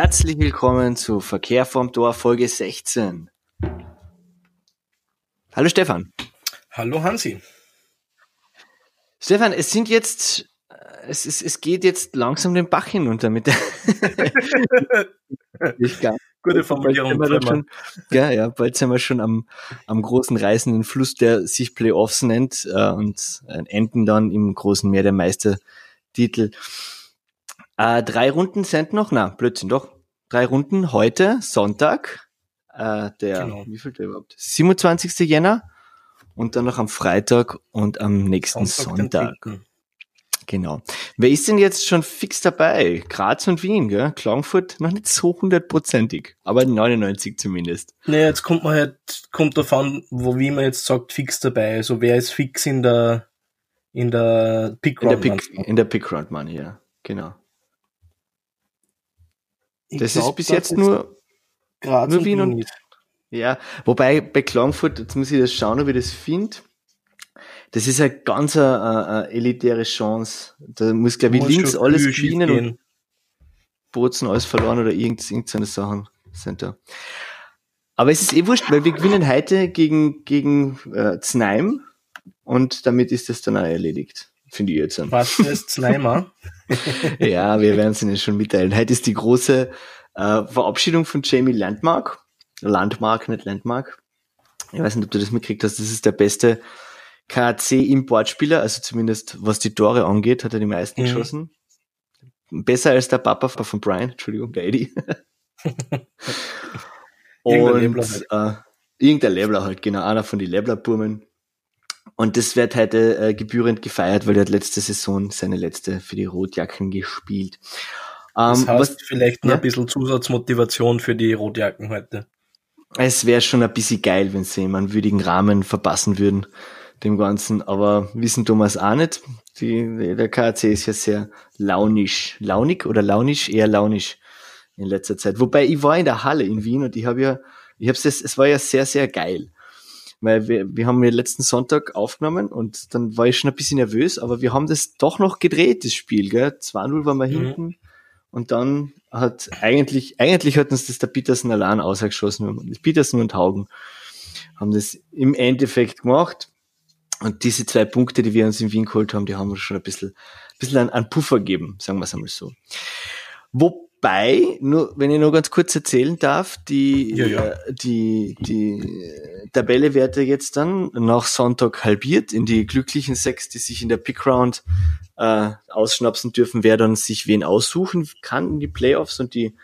Herzlich willkommen zu Verkehr vom Tor Folge 16. Hallo Stefan. Hallo Hansi. Stefan, es sind jetzt, es, es, es geht jetzt langsam den Bach hinunter mit der. Gute Formulierung. Bald schon, ja, ja, bald sind wir schon am, am großen reißenden Fluss, der sich Playoffs nennt äh, und äh, enden dann im großen Meer der Meistertitel. Äh, drei Runden sind noch, na, Blödsinn, doch. Drei Runden heute, Sonntag, äh, der, genau. wie viel der überhaupt? 27. Jänner und dann noch am Freitag und am nächsten Sonntag. Sonntag. Genau. Wer ist denn jetzt schon fix dabei? Graz und Wien, gell? Klagenfurt noch nicht so hundertprozentig, aber 99 zumindest. Naja, jetzt kommt man halt, kommt davon, wo wie man jetzt sagt, fix dabei. Also wer ist fix in der, in der Pick Round? In der Pick, in der Pick Round Money, ja. Genau. Ich das glaub, ist bis jetzt nur, Graz nur Wien und, und ja, wobei bei Klagenfurt, jetzt muss ich das schauen, ob ich das finde. Das ist eine ganz eine, eine elitäre Chance. Da muss, glaube ich, links alles gewinnen und Bozen alles verloren oder irgendeine Sachen sind da. Aber es ist eh wurscht, weil wir gewinnen heute gegen, gegen äh, Znaim und damit ist das dann auch erledigt. Finde ich jetzt. Was ist Znaimer? ja, wir werden es Ihnen schon mitteilen. Heute ist die große äh, Verabschiedung von Jamie Landmark. Landmark, nicht Landmark. Ich weiß nicht, ob du das mitgekriegt hast. Das ist der beste KC-Importspieler, also zumindest was die Tore angeht, hat er die meisten mhm. geschossen. Besser als der Papa von Brian, Entschuldigung, der Eddie. Und irgendein Lebler halt. Äh, irgendein Lebler halt, genau, einer von den Lebler-Burmen. Und das wird heute äh, gebührend gefeiert, weil er hat letzte Saison seine letzte für die Rotjacken gespielt. Ähm, das heißt was, vielleicht noch ja? ein bisschen Zusatzmotivation für die Rotjacken heute. Es wäre schon ein bisschen geil, wenn sie einen würdigen Rahmen verpassen würden, dem Ganzen. Aber wissen Thomas auch nicht. Die, der KAC ist ja sehr launisch. Launig oder launisch? Eher launisch in letzter Zeit. Wobei ich war in der Halle in Wien und ich habe ja, ich habe es, es war ja sehr, sehr geil. Weil wir, wir haben ja letzten Sonntag aufgenommen und dann war ich schon ein bisschen nervös, aber wir haben das doch noch gedreht, das Spiel, gell? 2-0 waren wir mhm. hinten und dann hat eigentlich, eigentlich hat uns das der Peterson allein ausgeschossen. Peterson und Haugen haben das im Endeffekt gemacht. Und diese zwei Punkte, die wir uns in Wien geholt haben, die haben uns schon ein bisschen, ein bisschen einen, einen Puffer gegeben, sagen wir es einmal so. Wobei, nur, wenn ich noch ganz kurz erzählen darf, die, ja, ja. Äh, die, die Tabelle wird jetzt dann nach Sonntag halbiert in die glücklichen sechs, die sich in der Pick Round äh, ausschnapsen dürfen, wer dann sich wen aussuchen kann in die Playoffs und die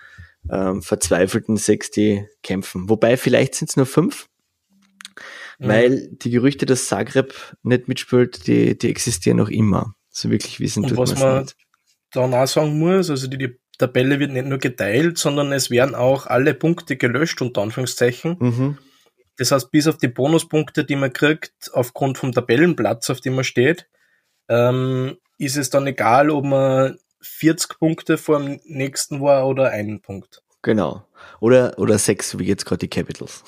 ähm, verzweifelten sechs, die kämpfen. Wobei vielleicht sind es nur fünf, mhm. weil die Gerüchte, dass Zagreb nicht mitspielt, die, die existieren noch immer. So wirklich wissen und was man nicht. dann auch sagen muss, also die, die Tabelle wird nicht nur geteilt, sondern es werden auch alle Punkte gelöscht, unter Anführungszeichen. Mhm. Das heißt, bis auf die Bonuspunkte, die man kriegt, aufgrund vom Tabellenplatz, auf dem man steht, ähm, ist es dann egal, ob man 40 Punkte vor dem nächsten war oder einen Punkt. Genau. Oder, oder sechs, wie jetzt gerade die Capitals.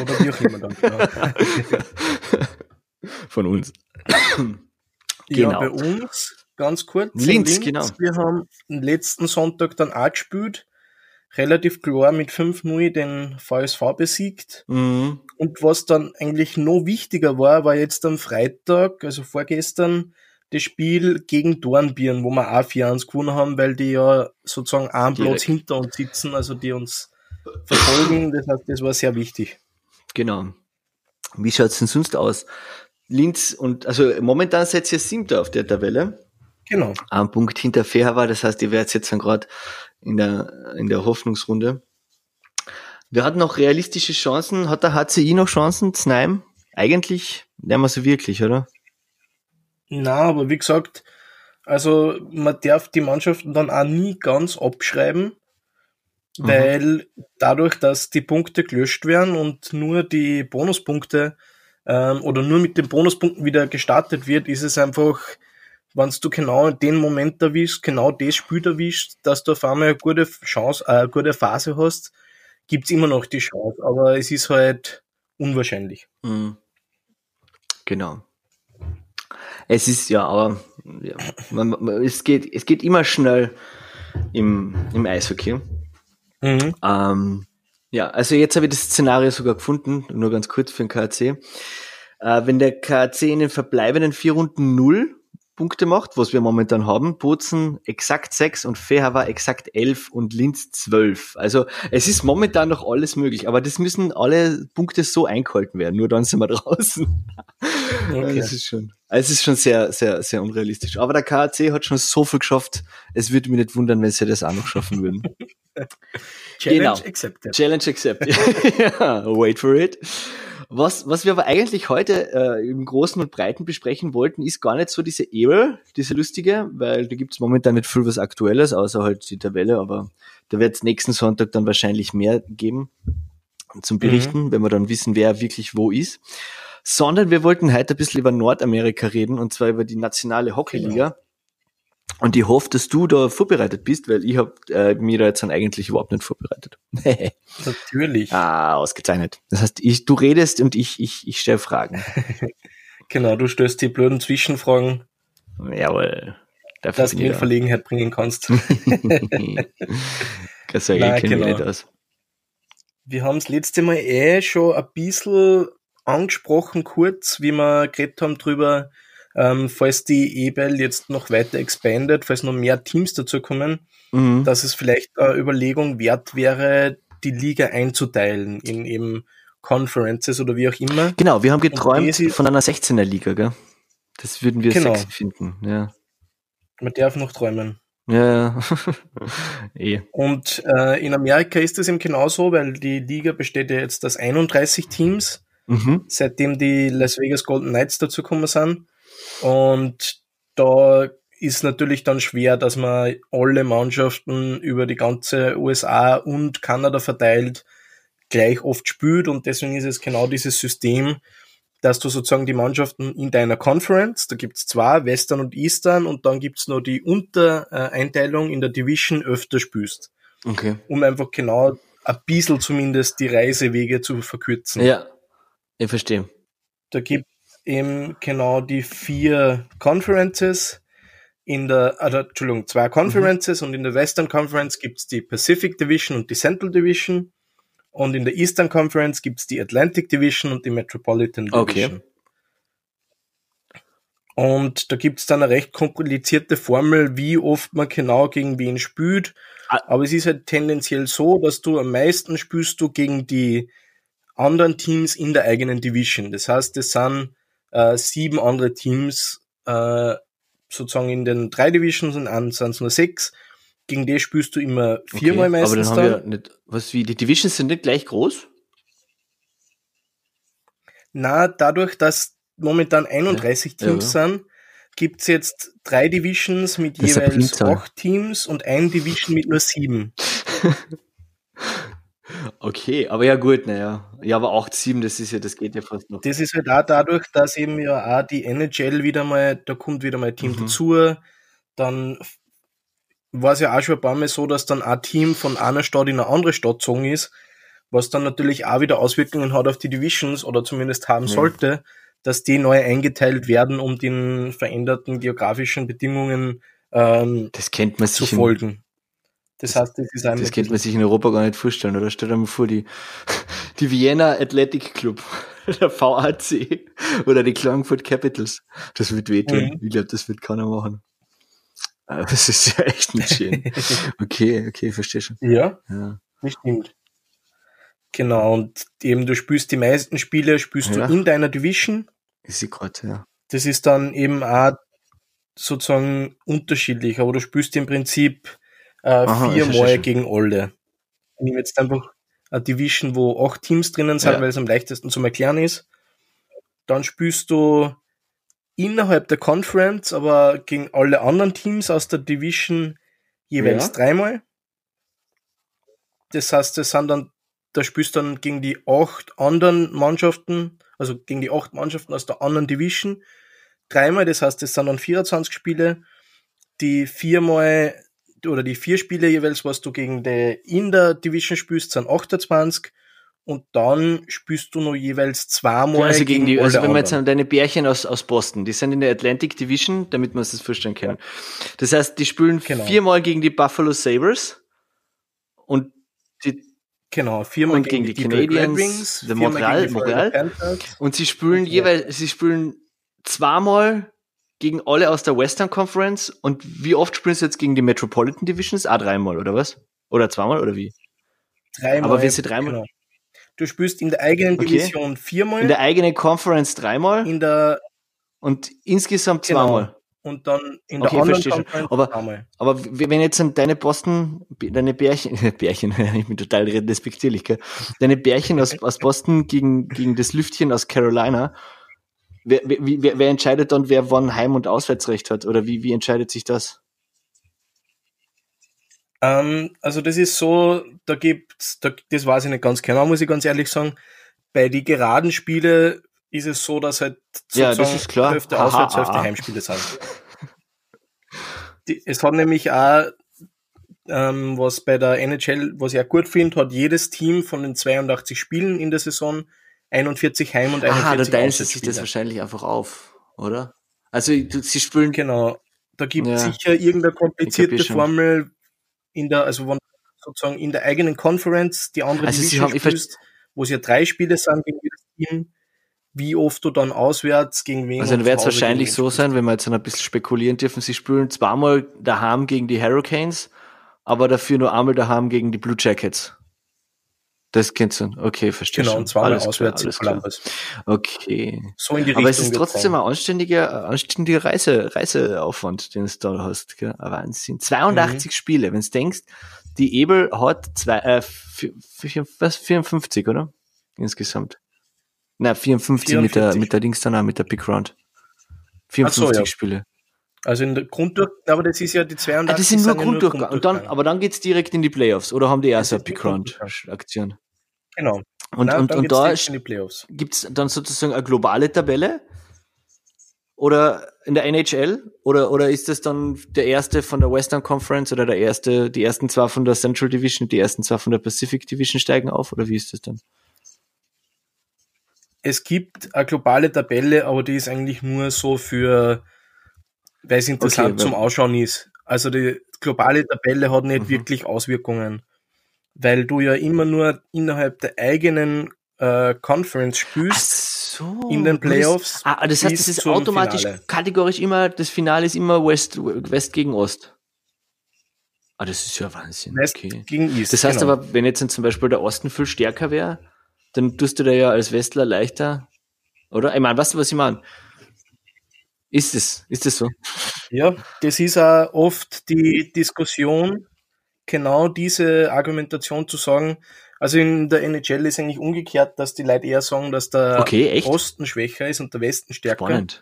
Oder wie auch immer dann, genau. Von uns. Ja, genau. bei uns, ganz kurz. Linz, Linz, genau. Wir haben letzten Sonntag dann auch gespielt. Relativ klar mit 5-0 den VSV besiegt. Mhm. Und was dann eigentlich noch wichtiger war, war jetzt am Freitag, also vorgestern, das Spiel gegen Dornbirn, wo wir auch 4-1 gewonnen haben, weil die ja sozusagen einen Platz hinter uns sitzen, also die uns verfolgen. Das heißt, das war sehr wichtig. Genau. Wie schaut's denn sonst aus? Linz und, also momentan seid ihr siebter auf der Tabelle. Genau. Ein Punkt hinter Fair war, das heißt, ihr werdet jetzt dann gerade in der, in der Hoffnungsrunde. Wir hatten noch realistische Chancen. Hat der HCI noch Chancen, Znaim? Eigentlich nicht mehr so wirklich, oder? Na, aber wie gesagt, also man darf die Mannschaften dann auch nie ganz abschreiben, mhm. weil dadurch, dass die Punkte gelöscht werden und nur die Bonuspunkte ähm, oder nur mit den Bonuspunkten wieder gestartet wird, ist es einfach, wenn du genau den Moment erwischst, genau das Spiel erwischst, dass du auf einmal eine gute Chance, äh, eine gute Phase hast, gibt's immer noch die Chance, aber es ist halt unwahrscheinlich. Mhm. Genau. Es ist ja, aber ja, man, man, es, geht, es geht immer schnell im, im Eishockey. Mhm. Ähm, ja, also jetzt habe ich das Szenario sogar gefunden, nur ganz kurz für den KAC. Äh, wenn der KAC in den verbleibenden vier Runden null Punkte macht, was wir momentan haben, Bozen exakt sechs und Fehawa exakt elf und Linz zwölf. Also es ist momentan noch alles möglich, aber das müssen alle Punkte so eingehalten werden, nur dann sind wir draußen. Okay. Das ist schon, es ist schon sehr, sehr, sehr unrealistisch. Aber der KAC hat schon so viel geschafft, es würde mich nicht wundern, wenn sie das auch noch schaffen würden. Challenge genau. accepted. Challenge accepted. ja, wait for it. Was, was wir aber eigentlich heute äh, im Großen und Breiten besprechen wollten, ist gar nicht so diese Error, diese lustige, weil da gibt's momentan nicht viel was Aktuelles, außer halt die Tabelle, aber da wird es nächsten Sonntag dann wahrscheinlich mehr geben zum Berichten, mhm. wenn wir dann wissen, wer wirklich wo ist. Sondern wir wollten heute ein bisschen über Nordamerika reden, und zwar über die nationale Hockeyliga. Genau. Und ich hoffe, dass du da vorbereitet bist, weil ich habe äh, mir da jetzt dann eigentlich überhaupt nicht vorbereitet. Natürlich. Ah, ausgezeichnet. Das heißt, ich, du redest und ich, ich, ich stelle Fragen. genau, du stellst die blöden Zwischenfragen. Jawohl. Dafür dass du in Verlegenheit bringen kannst. das sage ich genau. nicht aus. Wir haben das letzte Mal eh schon ein bisschen angesprochen, kurz, wie wir geredet haben drüber, ähm, falls die EBL jetzt noch weiter expandet, falls noch mehr Teams dazukommen, mhm. dass es vielleicht eine Überlegung wert wäre, die Liga einzuteilen in eben Conferences oder wie auch immer. Genau, wir haben geträumt von einer 16er Liga, gell? Das würden wir genau. sexy finden, ja. Man darf noch träumen. Ja, eh. Und äh, in Amerika ist das eben genauso, weil die Liga besteht ja jetzt aus 31 Teams, mhm. seitdem die Las Vegas Golden Knights dazugekommen sind. Und da ist natürlich dann schwer, dass man alle Mannschaften über die ganze USA und Kanada verteilt gleich oft spielt und deswegen ist es genau dieses System, dass du sozusagen die Mannschaften in deiner Conference, da gibt's zwei, Western und Eastern und dann gibt's noch die Untereinteilung in der Division öfter spielst. Okay. Um einfach genau ein bisschen zumindest die Reisewege zu verkürzen. Ja, ich verstehe. Da gibt eben genau die vier Conferences. In der, also, Entschuldigung, zwei Conferences mhm. und in der Western Conference gibt's die Pacific Division und die Central Division. Und in der Eastern Conference gibt's die Atlantic Division und die Metropolitan Division. Okay. Und da gibt's dann eine recht komplizierte Formel, wie oft man genau gegen wen spielt. Ah. Aber es ist halt tendenziell so, dass du am meisten spielst du gegen die anderen Teams in der eigenen Division. Das heißt, es sind äh, sieben andere Teams äh, sozusagen in den drei Divisions und an sind es nur sechs. Gegen die spielst du immer viermal okay, meistens. Aber dann haben wir nicht, was wie, die Divisions sind nicht gleich groß? Na, dadurch, dass momentan 31 ja, Teams ja. sind, gibt's jetzt drei Divisions mit das jeweils acht Teams und ein Division mit nur sieben. Okay, aber ja gut, naja. Ja, aber 8-7, das ist ja, das geht ja fast noch. Das ist halt auch dadurch, dass eben ja auch die NHL wieder mal, da kommt wieder mal ein Team mhm. dazu. Dann war es ja auch schon ein paar Mal so, dass dann ein Team von einer Stadt in eine andere Stadt gezogen ist, was dann natürlich auch wieder Auswirkungen hat auf die Divisions oder zumindest haben mhm. sollte, dass die neu eingeteilt werden, um den veränderten geografischen Bedingungen ähm, das kennt man zu folgen. Das heißt, das ist Das könnte man sich in Europa gar nicht vorstellen, oder? Stell dir mal vor, die, die Vienna Athletic Club, der VAC oder die Klagenfurt Capitals. Das wird wehtun. Mhm. Ich glaube, das wird keiner machen. Aber das ist ja echt nicht schön. Okay, okay, verstehe schon. Ja, ja. das stimmt. Genau, und eben du spielst die meisten Spiele, spielst ja. du in deiner Division. Ist sie gerade, ja. Das ist dann eben auch sozusagen unterschiedlich, aber du spielst im Prinzip äh, viermal gegen alle. Ich nehme jetzt einfach eine Division, wo acht Teams drinnen sind, ja. weil es am leichtesten zum Erklären ist. Dann spielst du innerhalb der Conference, aber gegen alle anderen Teams aus der Division jeweils ja. dreimal. Das heißt, das sind dann, da spielst du dann gegen die acht anderen Mannschaften, also gegen die acht Mannschaften aus der anderen Division dreimal. Das heißt, das sind dann 24 Spiele, die viermal oder die vier Spiele jeweils, was du gegen die in der Division spielst, sind 28 und dann spielst du noch jeweils zweimal. Also gegen, die, also wenn man jetzt deine Bärchen aus, aus Boston, die sind in der Atlantic Division, damit man sich das vorstellen kann. Ja. Das heißt, die spielen genau. viermal gegen die Buffalo Sabres und die, genau, viermal und gegen die, Canadiens, the Montreal, Montreal. Und sie spielen jeweils, sie spielen zweimal gegen alle aus der Western Conference und wie oft spielen sie jetzt gegen die Metropolitan Divisions? Ah, dreimal, oder was? Oder zweimal, oder wie? Dreimal. Aber wenn sie dreimal. Genau. Du spielst in der eigenen Okay. Division viermal. In der eigenen Conference dreimal in der und insgesamt Genau. zweimal. und dann in der Okay, anderen verstehe schon. Conference Aber- zweimal. Aber wenn jetzt deine Boston, deine Bärchen, Bärchen, ich bin total respektierlich, gell? Deine Bärchen aus, aus Boston gegen, gegen das Lüftchen aus Carolina, wer, wer, wer, entscheidet dann, wer wann Heim- und Auswärtsrecht hat? Oder wie, wie entscheidet sich das? Ähm, also das ist so, da gibt's, da, das weiß ich nicht ganz genau, muss ich ganz ehrlich sagen. Bei die geraden Spiele ist es so, dass halt Ja, das ist klar. Hälfte Aha, Auswärts, Hälfte aha. Heimspiele sind. Die, es hat nämlich auch, ähm, was bei der NHL, was ich auch gut finde, hat jedes Team von den 82 Spielen in der Saison 41 Heim- und 41 Aha, da teilen sie sich das wahrscheinlich einfach auf, oder? Also, sie spielen, Genau. Da gibt es Ja. sicher irgendeine komplizierte. Formel in der, also wenn sozusagen in der eigenen Conference die andere Also sie Division haben- ich spielst, wo es ja drei Spiele sind gegen jedes Team, wie oft du dann auswärts gegen wen also dann wird es wahrscheinlich so sein, wenn wir jetzt ein bisschen spekulieren dürfen, sie spielen zweimal daheim gegen die Hurricanes, aber dafür nur einmal daheim gegen die Blue Jackets. Das kennst du. Okay, verstehe Genau, schon. und zweimal Alles klar, auswärts in klar. Columbus. Okay. So in die Aber es Richtung ist trotzdem sein. ein anständiger, anständiger Reise, Reiseaufwand, den du da hast. Gell? Ein Wahnsinn. 82 Mhm. Spiele. Wenn du denkst, die Ebel hat zwei, äh, vier, vier, was, 54, oder? Insgesamt. Na, 54, mit der, 54. mit der Dings dann auch, mit der Big Round. 54 Ach so, ja. Spiele. Also in der Grunddurch, aber das ist ja die 82 Ah, das sind nur ja Grunddurchgang. Und dann, Grunddurchgang. aber dann geht's direkt in die Playoffs. Oder haben die erst eine ist nur Big Round Grunddurchgang. Aktion? Genau. Und, Nein, und, und da Playoffs. gibt's dann sozusagen eine globale Tabelle? Oder in der NHL? Oder, oder ist das dann der erste von der Western Conference oder der erste, die ersten zwei von der Central Division, die ersten zwei von der Pacific Division steigen auf? Oder wie ist das dann? Es gibt eine globale Tabelle, aber die ist eigentlich nur so für, weil es interessant Okay, zum Ausschauen ist. Also die globale Tabelle hat nicht Mhm. wirklich Auswirkungen, weil du ja immer nur innerhalb der eigenen äh, Conference Ach spielst. so. In den Und das- Playoffs Ah, das heißt, das ist automatisch, Finale. kategorisch immer, das Finale ist immer West, West gegen Ost. Ah, das ist ja Wahnsinn. West okay. gegen East. Das heißt genau. aber, wenn jetzt dann zum Beispiel der Osten viel stärker wäre, dann tust du da ja als Westler leichter, oder? Ich meine, weißt du, was ich meine? Ist es, ist es so? Ja, das ist auch oft die Diskussion, genau diese Argumentation zu sagen. Also in der NHL ist eigentlich umgekehrt, dass die Leute eher sagen, dass der Okay? Osten schwächer ist und der Westen stärker. Spannend.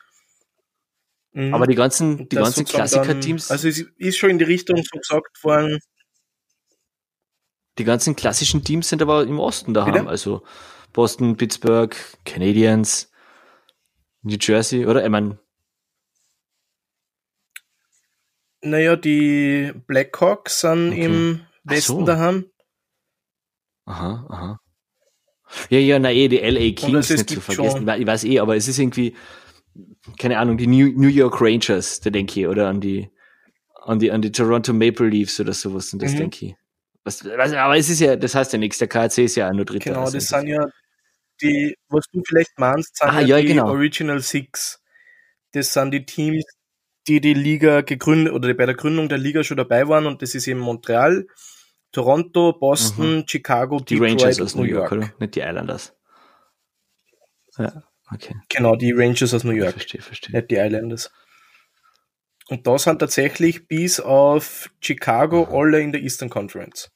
Mhm. Aber die ganzen, die ganzen Klassiker-Teams, also es ist schon in die Richtung so gesagt worden, die ganzen klassischen Teams sind aber im Osten daheim. Bitte? Also Boston, Pittsburgh, Canadiens, New Jersey, oder? Ich meine, naja, die Blackhawks sind Okay. im Westen so. daheim. aha, aha. Ja, ja, na eh, die LA Kings nicht zu vergessen. schon- Ich weiß- Ich weiß eh, aber es ist irgendwie, keine Ahnung, die New, New York Rangers, da denke ich, oder an die, an die, an die Toronto Maple Leafs oder sowas, und das Mhm. denke ich. Was, was, aber es ist ja, das heißt ja nichts, der KC ist ja auch nur Dritter. Genau, also das sind ja die, was du vielleicht meinst, sind Ah, ja, ja, die genau. Original Six. Das sind die Teams, die die Liga gegründet oder die bei der Gründung der Liga schon dabei waren und das ist eben Montreal, Toronto, Boston, Chicago, Mhm. die Detroit Rangers aus New York, oder? Nicht die Islanders. Ja, okay. Genau, die Rangers aus New York, Verstehe, verstehe. nicht die Islanders. Und da sind tatsächlich bis auf Chicago alle in der Eastern Conference.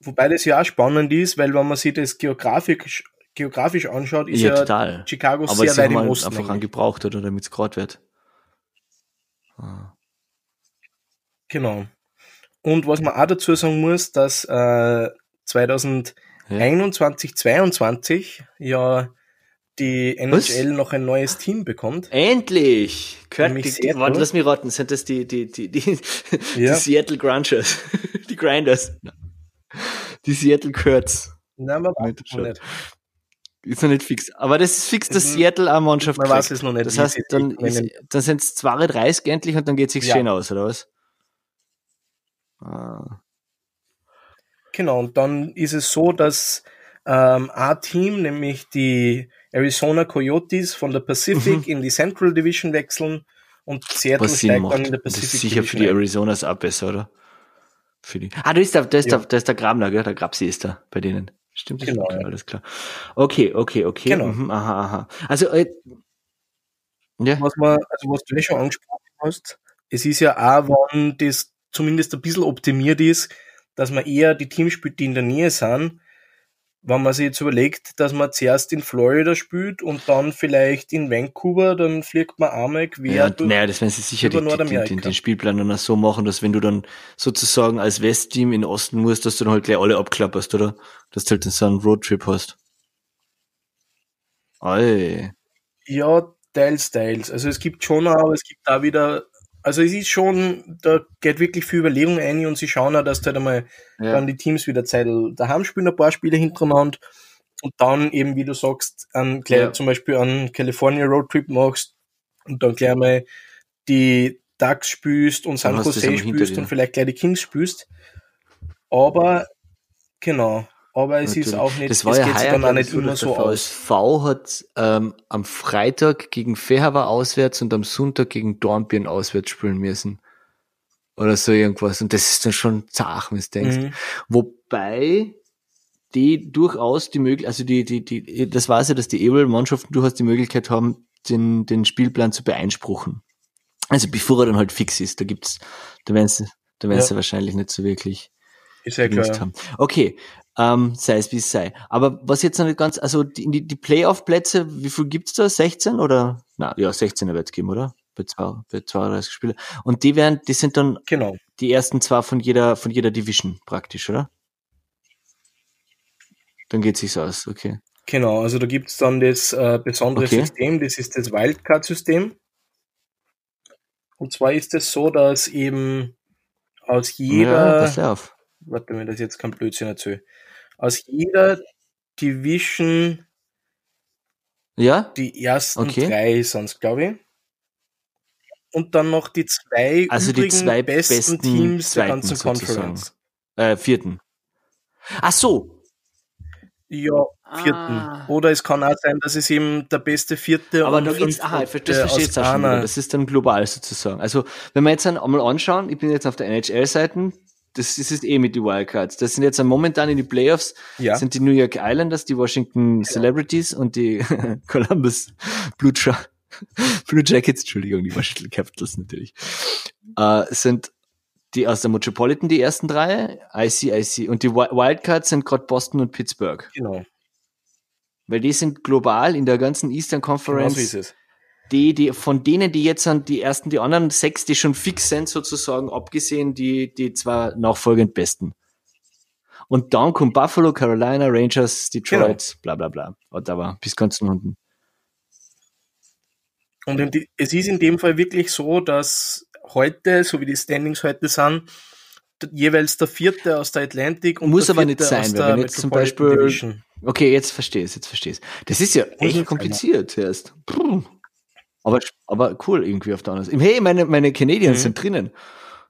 Wobei das ja auch spannend ist, weil wenn man sich das geografisch, geografisch anschaut, ist Ja, ja. Chicago Aber sehr weit im halt Osten. einfach angebraucht, oder, damit es gerade wird. Ah. Genau. Und was man auch dazu sagen muss, dass äh, 2021, 22 ja die Was? NHL noch ein neues Team bekommt. Endlich! Kurt, die, die, warte, lass mich raten, sind das die, die, die, die, Ja. die Seattle Grungers, die Grinders, die Seattle Kurtz. Nein, man weiß Nicht es noch schon. nicht. Ist noch nicht fix. Aber das ist fix, dass Mhm. Seattle eine Mannschaft Man kriegt. weiß es noch nicht. Das heißt, dann, sich ist, dann sind es 32 endlich und dann geht sich's Ja. schön aus, oder was? Ah. Genau, und dann ist es so, dass ähm, ein Team, nämlich die Arizona Coyotes von der Pacific Mhm. in die Central Division wechseln und Seattle Was steigt macht. dann in der Das Pacific ist sicher für die Division. Arizonas auch besser, oder? Für die. Ah, da ist der, da ist Ja. der, da ist der Grabner, gell? Der Grabsi ist da bei denen. Stimmt, Genau, ja. alles klar. Okay, okay, okay. Genau. Mhm, aha, aha. Also, äh, ja, was man, also was du eh schon angesprochen hast, es ist ja auch, wenn das zumindest ein bisschen optimiert ist, dass man eher die Teams spielt, die in der Nähe sind, wenn man sich jetzt überlegt, dass man zuerst in Florida spielt und dann vielleicht in Vancouver, dann fliegt man einmal quer ja, durch. naja, das werden sie sicher die, die, den, den Spielplan dann auch so machen, dass wenn du dann sozusagen als Westteam in Osten musst, dass du dann halt gleich alle abklapperst, oder? Dass du halt so einen Roadtrip hast. Ey. Ja, teils, teils. Also es gibt schon, auch, aber es gibt da wieder, also es ist schon, da geht wirklich viel Überlegung ein und sie schauen auch, dass da halt einmal Ja. dann die Teams wieder Zeit daheim spielen, ein paar Spiele hintereinander und dann eben, wie du sagst, an, gleich Ja. zum Beispiel an California Roadtrip machst und dann gleich mal die Ducks spielst und San Jose einmal spielst und vielleicht gleich die Kings spielst. Aber, genau, aber es ist Natürlich. auch nicht, das war es ja geht heuer, dann auch nicht so, immer dass so der aus. VSV hat ähm, am Freitag gegen Fehaver auswärts und am Sonntag gegen Dornbirn auswärts spielen müssen. Oder so irgendwas. Und das ist dann schon zach, wenn du denkst. Mhm. Wobei die durchaus die Möglichkeit, also die, die, die, das weiß ja, dass die Able-Mannschaften durchaus die Möglichkeit haben, den, den Spielplan zu beeinspruchen. Also bevor er dann halt fix ist, da gibt's, da werden sie, da werden Ja. sie wahrscheinlich nicht so wirklich Ist ja gewusst klar. haben. Okay, ähm, sei es wie es sei. Aber was jetzt noch nicht ganz, also die, die, Playoff-Plätze, wie viel gibt's da? 16 oder? Na, ja, 16 wird es geben, oder? Bei, zwei, bei 32 Spiele. Und die werden, die sind dann Genau. die ersten zwei von jeder, von jeder Division praktisch, oder? Dann geht sich's aus, okay. Genau, also da gibt's dann das äh, besondere Okay. System, das ist das Wildcard-System. Und zwar ist es so, dass eben aus ja, jeder, pass auf. warte mir das jetzt kein Blödsinn erzähle, aus jeder Division Ja? die ersten Okay. drei sind's, glaube ich. Und dann noch die zwei Also die übrigen zwei besten, besten Teams der ganzen sozusagen. Conference. Äh, vierten. Ach so. Ja, vierten. Ah. Oder es kann auch sein, dass es eben der beste vierte Aber und da geht's, aha, das verstehe ich jetzt auch schon wieder. Das ist dann global sozusagen. Also, wenn wir jetzt einmal anschauen, ich bin jetzt auf der NHL-Seite, das ist es eh mit den Wildcards. Das sind jetzt momentan in die Playoffs, Ja. sind die New York Islanders, die Washington Celebrities und die Columbus Blue, Tra Blue Jackets, Entschuldigung, die Washington Capitals natürlich, äh, sind die aus der Metropolitan, die ersten drei, ICIC, und die Wi- Wildcards sind gerade Boston und Pittsburgh. Genau, Weil die sind global in der ganzen Eastern genau Conference so ist es. Die, die, von denen, die jetzt sind, die ersten, die anderen sechs, die schon fix sind, sozusagen, abgesehen, die, die zwar nachfolgend besten. Und dann kommt Buffalo, Carolina, Rangers, Detroit, bla, bla, bla. Ottawa, bis ganz unten. Und in es ist in dem Fall wirklich so, dass heute, so wie die Standings heute sind, jeweils der vierte aus der Atlantic und Muss der aber nicht sein, weil wenn jetzt zum Beispiel- Division. Okay, jetzt verstehe ich jetzt verstehe ich Das ist ja echt kompliziert erst. Puh. Aber, aber cool irgendwie auf der anderen Seite. Hey, meine, meine Canadiens Mhm. sind drinnen.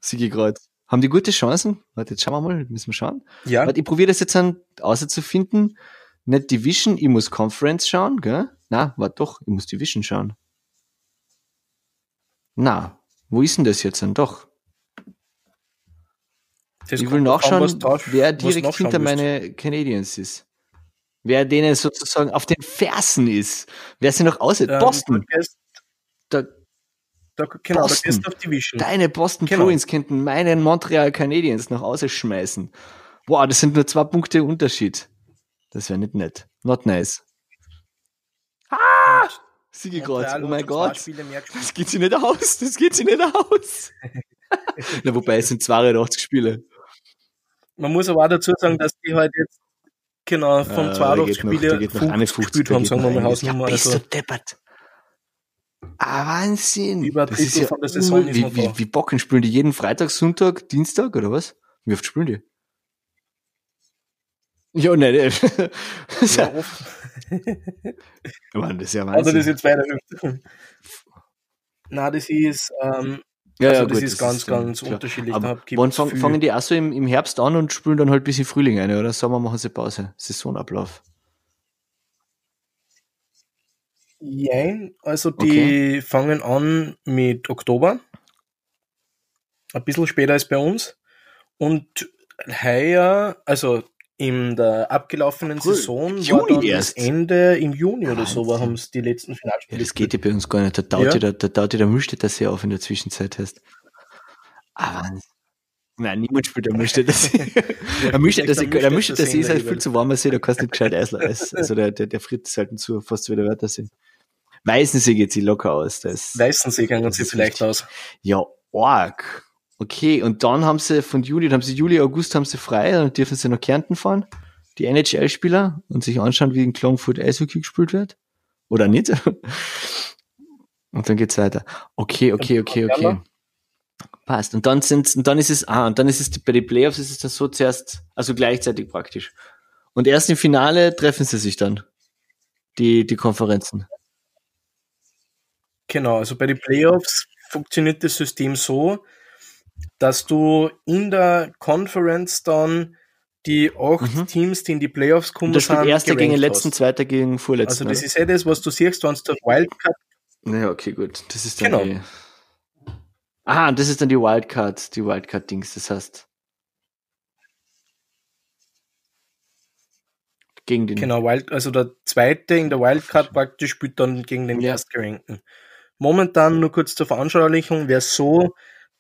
Sigi gerade. Haben die gute Chancen? Warte, jetzt schauen wir mal, müssen wir schauen. Ja, Warte, ich probiere das jetzt an, außer zu finden. Nicht Division, ich muss Conference schauen, gell? Na, warte doch, ich muss Division schauen. Na, wo ist denn das jetzt dann doch? das ich will an, nachschauen, drauf- wer direkt hinter meine Canadiens ist. Wer denen sozusagen auf den Fersen ist. Wer sie noch aussieht. Ähm, Boston. Da, Da, da, genau, Boston. du auf Division. deine Boston Genau. Bruins könnten meinen Montreal Canadiens noch ausschmeißen. Boah, das sind nur zwei Punkte Unterschied. Das wäre nicht nett. Not nice. Ah! Siege Montreal gerade. Oh mein Gott. Das geht sich nicht aus. Das geht sich nicht aus. Na, wobei es sind 82 Spiele. Man muss aber auch dazu sagen, dass die halt jetzt genau Äh, 82 da geht noch- da Spiele noch 50 51, gespielt haben, sagen wir mal. Hausnummer. Ja, bist Also, du deppert. Ah, Wahnsinn. Über Das ist ja von der Saison ist wie, wie, wie Bocken spielen die jeden Freitag, Sonntag, Dienstag oder was? Wie oft spielen die? Ja, nein, nein. Das ja, ja, oft. Mann, das ist ja Also Wahnsinn. das jetzt weiter. Na, das ist, ähm, Ja, also ja, das gut, ist ganz, ist, ganz klar. unterschiedlich. Aber wann fangen die auch so im, im Herbst an und spielen dann halt bis in Frühling eine, oder? Sommer machen sie Pause. Saisonablauf. Jein, also die fangen an mit Oktober. Ein bisschen später als bei uns. Und heuer, also in der abgelaufenen Cool. Saison, Juni war dann erst. das Ende im Juni oder so, Wahnsinn. haben es die letzten Ja, Finalspiele. das geht ja bei uns gar nicht. Da taut Ja. ja. der, da ja der Müllstädter sehr auf in der Zwischenzeit heißt. Ah, Wahnsinn. Nein, niemand spielt der Müllstädter See. der Müllstädter See, der Müllstädter See ist halt viel zu See, da kannst du nicht gescheit Eis, also der, der, der friert ist halt zu, fast wie der Wörthersee. Weißensee geht sich locker aus. Da ist, Weißensee gehen Das sie vielleicht richtig. aus. Ja, arg. Okay, und dann haben sie von Juli, dann haben sie Juli, August haben sie frei, dann dürfen sie nach Kärnten fahren, die NHL-Spieler, und sich anschauen, wie in Klagenfurt Eishockey gespielt wird. Oder nicht. Und dann geht's weiter. Okay, okay, okay, okay. Passt. Und dann sind, und dann ist es, ah, und dann ist es, bei den Playoffs ist es dann so zuerst, also gleichzeitig praktisch. Und erst im Finale treffen sie sich dann. Die, die Konferenzen. Genau, also bei den Playoffs funktioniert das System so, dass du in der Conference dann die acht Mhm. Teams, die in die Playoffs kommen, da spielt sind, Erster gegen gerankt Letzten, hast. Zweiter gegen Also Vorletzten. das oder? ist ja das, was du siehst, wenn du Wildcard Naja, okay, gut. Das ist dann Genau. die. Ah, und das ist dann die Wildcard, die Wildcard-Dings, das heißt. Gegen den. Genau, Wild, also der zweite in der Wildcard praktisch spielt dann gegen den Ja. Erstgerankten. Momentan nur kurz zur Veranschaulichung wäre es so,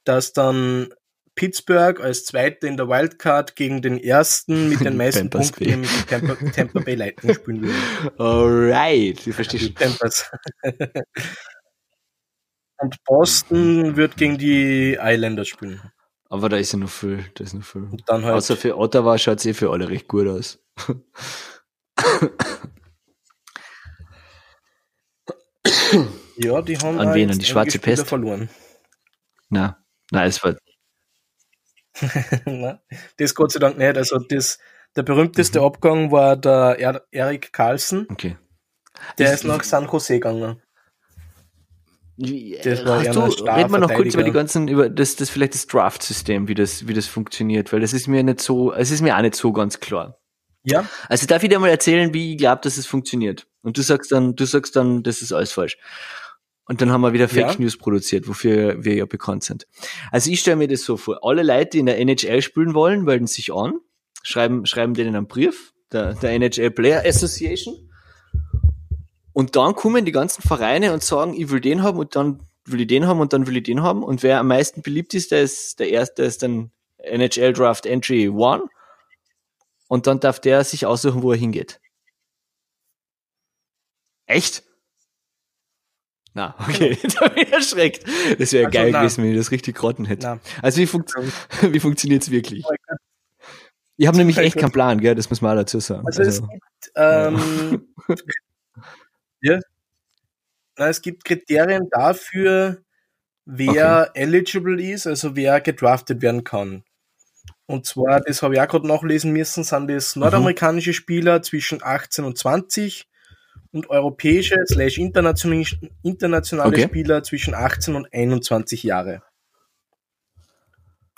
dass dann Pittsburgh als Zweiter in der Wildcard gegen den Ersten mit den meisten Punkten, die Tampa, Tampa Bay Lightning spielen würde. Alright, ich verstehe schon. Und Boston wird gegen die Islanders spielen. Aber da ist ja noch viel, da ist noch viel. Und dann halt, Außer für Ottawa schaut es eh für alle recht gut aus. ja, die haben An wen? An die schwarze Pest? verloren. Na, na, es war, das Gott sei Dank nicht. Also das, der berühmteste Mhm. Abgang war der er Erik Carlsen. okay. Der Ich- ist nach San Jose gegangen. Das war Hast du, reden wir noch kurz über die ganzen, über das, das vielleicht das Draft-System, wie das, wie das funktioniert, weil das ist mir nicht so, es ist mir auch nicht so ganz klar. Ja, Also darf ich dir mal erzählen, wie ich glaube, dass es funktioniert. Und du sagst dann, du sagst dann, das ist alles falsch. Und dann haben wir wieder Fake Ja. News produziert, wofür wir ja bekannt sind. Also ich stelle mir das so vor. Alle Leute, die in der NHL spielen wollen, melden sich an, schreiben, schreiben denen einen Brief, der, der NHL Player Association. Und dann kommen die ganzen Vereine und sagen, ich will den haben und dann will ich den haben und dann will ich den haben. Und wer am meisten beliebt ist, der ist der erste, der ist dann NHL Draft Entry One. Und dann darf der sich aussuchen, wo er hingeht. Echt? Na, okay, da bin ich erschreckt. Das wäre Also, geil na. gewesen, wenn ich das richtig geraten hätte. na. Also wie, funkt wie funktioniert's wirklich? Ich habe nämlich echt keinen Plan, gell? Das muss man auch dazu sagen. Also, es gibt, ähm, ja. Na, es gibt Kriterien dafür, wer eligible ist, also wer gedraftet werden kann. Und zwar, das habe ich auch gerade nachlesen müssen, sind das nordamerikanische Spieler zwischen 18 und 20 und europäische slash internationale, internationale Okay. Spieler zwischen 18 und 21 Jahre.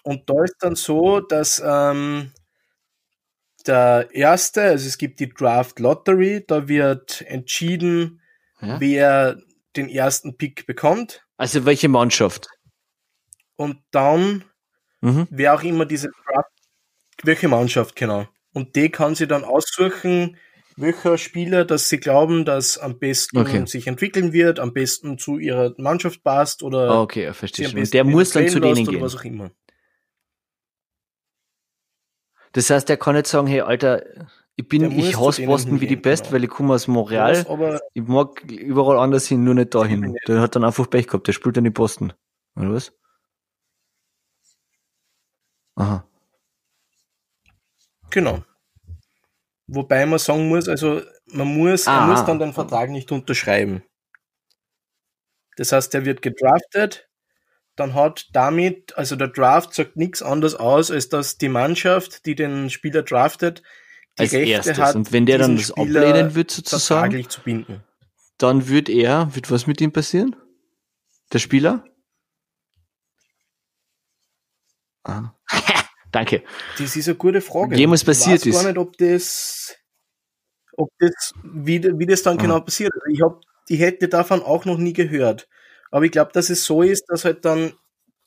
Und da ist dann so, dass ähm, der erste, also es gibt die Draft Lottery, da wird entschieden, ja? wer den ersten Pick bekommt. Also welche Mannschaft? Und dann, Mhm. wer auch immer diese Draft, welche Mannschaft, genau. Und die kann sie dann aussuchen, welcher Spieler, dass sie glauben, dass am besten Okay. sich entwickeln wird, am besten zu ihrer Mannschaft passt oder Ah, okay, verstehe schon. Der muss dann zu denen gehen. was auch immer. Das heißt, der kann nicht sagen, hey, Alter, ich bin, Der ich hasse Boston wie die Pest, genau. weil ich komme aus Montreal. Aber Ich mag überall anders hin, nur nicht dahin. Der hat dann einfach Pech gehabt. Der spielt dann in Boston. Oder was? Aha. Genau. Wobei man sagen muss, also man muss, Ah. er muss dann den Vertrag nicht unterschreiben. Das heißt, er wird gedraftet, dann hat damit, also der Draft sagt nichts anderes aus, als dass die Mannschaft, die den Spieler draftet, die Als Rechte erstes. hat, Und wenn der dann das Spieler ablehnen wird, sozusagen, vertraglich zu binden. dann wird er, wird was mit ihm passieren? Der Spieler? Aha. Danke. Das ist eine gute Frage. Jemals passiert ich weiß ist. gar nicht, ob das, ob das, wie, wie das dann Ah. genau passiert. Also ich hab, ich hätte davon auch noch nie gehört. Aber ich glaube, dass es so ist, dass halt dann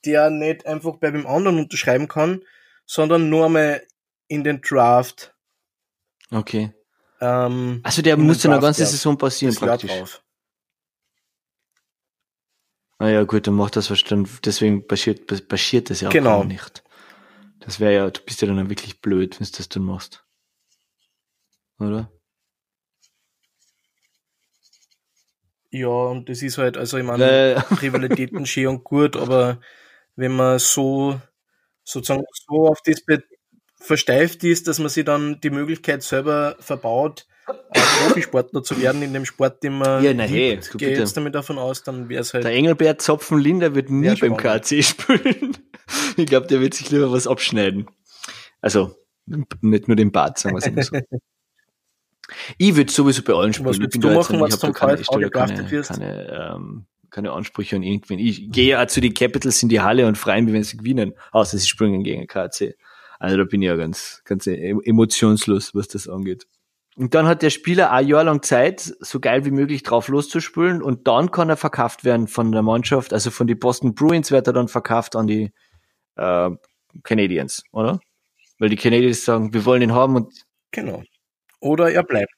der nicht einfach bei dem anderen unterschreiben kann, sondern nur einmal in den Draft. Okay. Ähm, Also der muss dann eine ganze. Saison passieren das praktisch. drauf. Naja, gut, dann macht das verstanden. Deswegen passiert, passiert das ja auch Genau. gar nicht. Das wäre ja, du bist ja dann wirklich blöd, wenn du das dann machst. Oder? Ja, und das ist halt, also ich meine, Äh, Rivalitäten schön und gut, aber wenn man so sozusagen so auf das versteift ist, dass man sich dann die Möglichkeit selber verbaut, Profisportler zu werden in dem Sport, den man Ja, na hey, liebt, du gehe jetzt damit davon aus, dann wäre es halt der Engelbert Zopfenlinder wird nie beim. KC spielen. Ich glaube, der wird sich lieber was abschneiden. Also, nicht nur den Bart, sagen wir es immer so. Ich würde sowieso bei allen spielen. Was Ich bin du da jetzt machen, nicht- was ich hab da zum keine, stelle keine, keine, ähm, keine Ansprüche an irgendwen. Ich gehe ja zu den Capitals in die Halle und freue mich, wenn sie gewinnen. Außer sie springen gegen den KC. Also da bin ich ja ganz, ganz em- emotionslos, was das angeht. Und dann hat der Spieler ein Jahr lang Zeit, so geil wie möglich drauf loszuspülen und dann kann er verkauft werden von der Mannschaft, also von die Boston Bruins wird er dann verkauft an die äh, Canadiens, oder? Weil die Canadiens sagen, wir wollen ihn haben und genau. Oder er bleibt.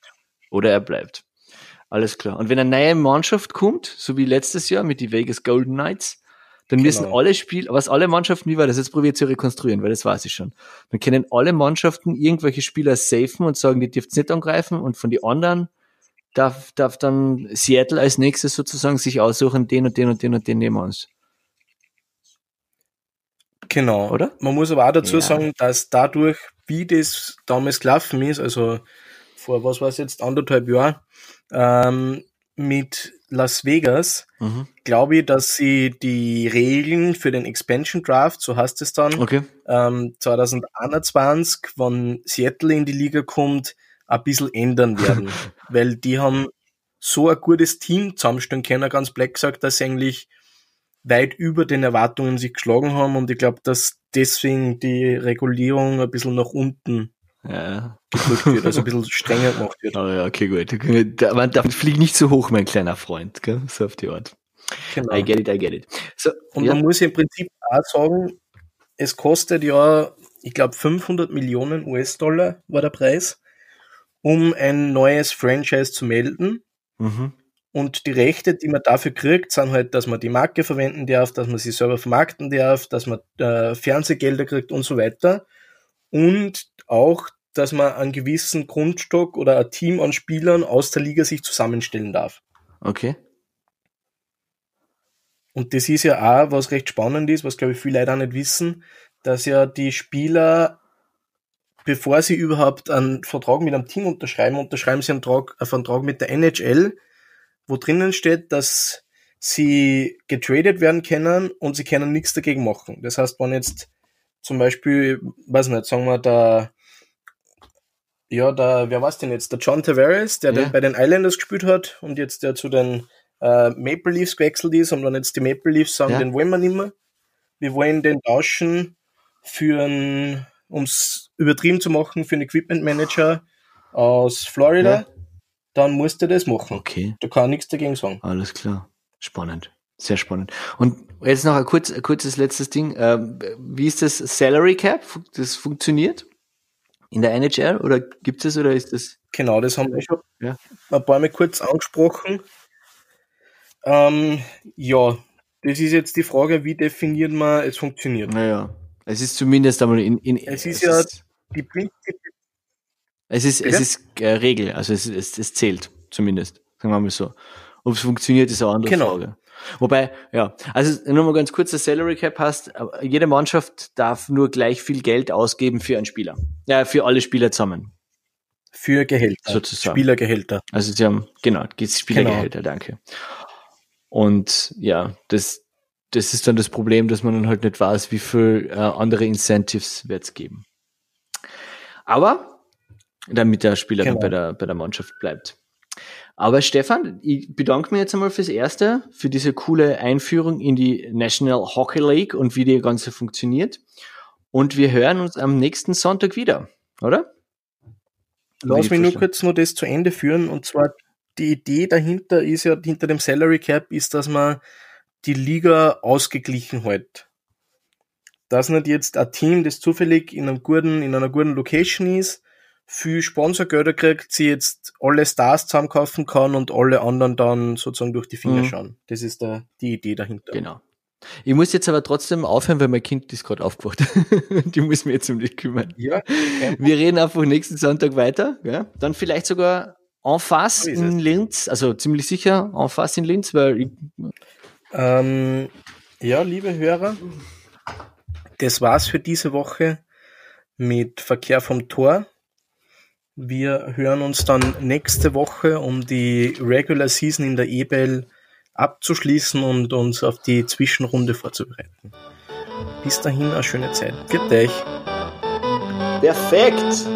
oder er bleibt. Alles klar. Und wenn eine neue Mannschaft kommt, so wie letztes Jahr mit die Vegas Golden Knights, dann müssen Genau. alle Spiel, was alle Mannschaften, wie war das? Jetzt probiert zu rekonstruieren, weil das weiß ich schon. Dann können alle Mannschaften irgendwelche Spieler safen und sagen, die dürft nicht angreifen und von den anderen darf, darf dann Seattle als nächstes sozusagen sich aussuchen, den und den und den und den nehmen wir uns. Genau. Oder? Man muss aber auch dazu Ja. sagen, dass dadurch, wie das damals gelaufen ist, also vor was war es jetzt, anderthalb Jahren, ähm, mit Las Vegas, Mhm. glaube ich, dass sie die Regeln für den Expansion Draft, so heißt es dann, Okay. ähm, 2021, wenn Seattle in die Liga kommt, ein bisschen ändern werden. Weil die haben so ein gutes Team zusammenstellen können, ganz black gesagt, dass sie eigentlich weit über den Erwartungen sich geschlagen haben und ich glaube, dass deswegen die Regulierung ein bisschen nach unten Ja. gedrückt wird, also ein bisschen strenger gemacht wird. Oh ja, okay, gut. Da, man darf, flieg nicht so hoch, mein kleiner Freund, gell? So auf die Art. Genau. I get it, I get it. So, Und ja. man muss im Prinzip auch sagen, es kostet ja, ich glaube, 500 Millionen US-Dollar war der Preis, um ein neues Franchise zu melden. Mhm. Und die Rechte, die man dafür kriegt, sind halt, dass man die Marke verwenden darf, dass man sie selber vermarkten darf, dass man äh, Fernsehgelder kriegt und so weiter. Und auch, dass man einen gewissen Grundstock oder ein Team an Spielern aus der Liga sich zusammenstellen darf. Okay. Und das ist ja auch, was recht spannend ist, was glaube ich viele Leute auch nicht wissen, dass ja die Spieler, bevor sie überhaupt einen Vertrag mit einem Team unterschreiben, unterschreiben sie einen Vertrag, einen Vertrag mit der NHL, wo drinnen steht, dass sie getradet werden können und sie können nichts dagegen machen. Das heißt, wenn jetzt zum Beispiel, weiß nicht, sagen wir, der, ja, der, wer war's denn jetzt? Der John Tavares, der Ja. bei den Islanders gespielt hat und jetzt der zu den äh, Maple Leafs gewechselt ist und dann jetzt die Maple Leafs sagen, Ja. den wollen wir nicht mehr. Wir wollen den tauschen für ein, ums übertrieben zu machen, für einen Equipment Manager aus Florida, Ja. Dann musst du das machen. Okay, Da kann nichts dagegen sagen. alles klar. Spannend. Sehr spannend. Und jetzt noch ein, kurz, ein kurzes letztes Ding. Ähm, wie ist das Salary Cap? Das funktioniert? In der NHL? Oder gibt es oder ist das? Genau, das haben wir schon Ja. ein paar Mal kurz angesprochen. Ähm, ja, das ist jetzt die Frage, wie definiert man, es funktioniert. Naja, es ist zumindest einmal in, in Es ist ja- Die Prinzip es ist, es ist äh, Regel, also es, es, es zählt zumindest, sagen wir mal so. Ob es funktioniert, ist eine andere Genau. Frage. Wobei, ja, also nur mal ganz kurz, das Salary Cap heißt, äh, jede Mannschaft darf nur gleich viel Geld ausgeben für einen Spieler. Ja, für alle Spieler zusammen. für Gehälter, Sozusagen. Spielergehälter. Also sie haben, genau, Spielergehälter, danke. Und ja, das, das ist dann das Problem, dass man dann halt nicht weiß, wie viel äh, andere Incentives wird's geben. Aber damit der Spieler dann Genau. bei der, bei der Mannschaft bleibt. Aber Stefan, ich bedanke mich jetzt einmal fürs Erste, für diese coole Einführung in die National Hockey League und wie die ganze funktioniert. Und wir hören uns am nächsten Sonntag wieder, oder? Lass mich nur kurz noch das zu Ende führen. Und zwar die Idee dahinter ist ja, hinter dem Salary Cap ist, dass man die Liga ausgeglichen hält. Dass nicht jetzt ein Team, das zufällig in einem guten, in einer guten Location ist, viel Sponsorgelder kriegt, sie jetzt alle Stars zusammenkaufen kann und alle anderen dann sozusagen durch die Finger mhm. schauen. Das ist da die Idee dahinter. Genau. Ich muss jetzt aber trotzdem aufhören, weil mein Kind ist gerade aufgewacht. Die muss mir jetzt um dich kümmern. Ja. Wir reden einfach nächsten Sonntag weiter. Ja? Dann vielleicht sogar en face in Linz, also ziemlich sicher en face in Linz, weil ich ähm, ja, liebe Hörer, das war's für diese Woche mit Verkehr vom Tor. Wir hören uns dann nächste Woche, um die Regular Season in der EBL abzuschließen und uns auf die Zwischenrunde vorzubereiten. Bis dahin eine schöne Zeit. Für euch. Perfekt!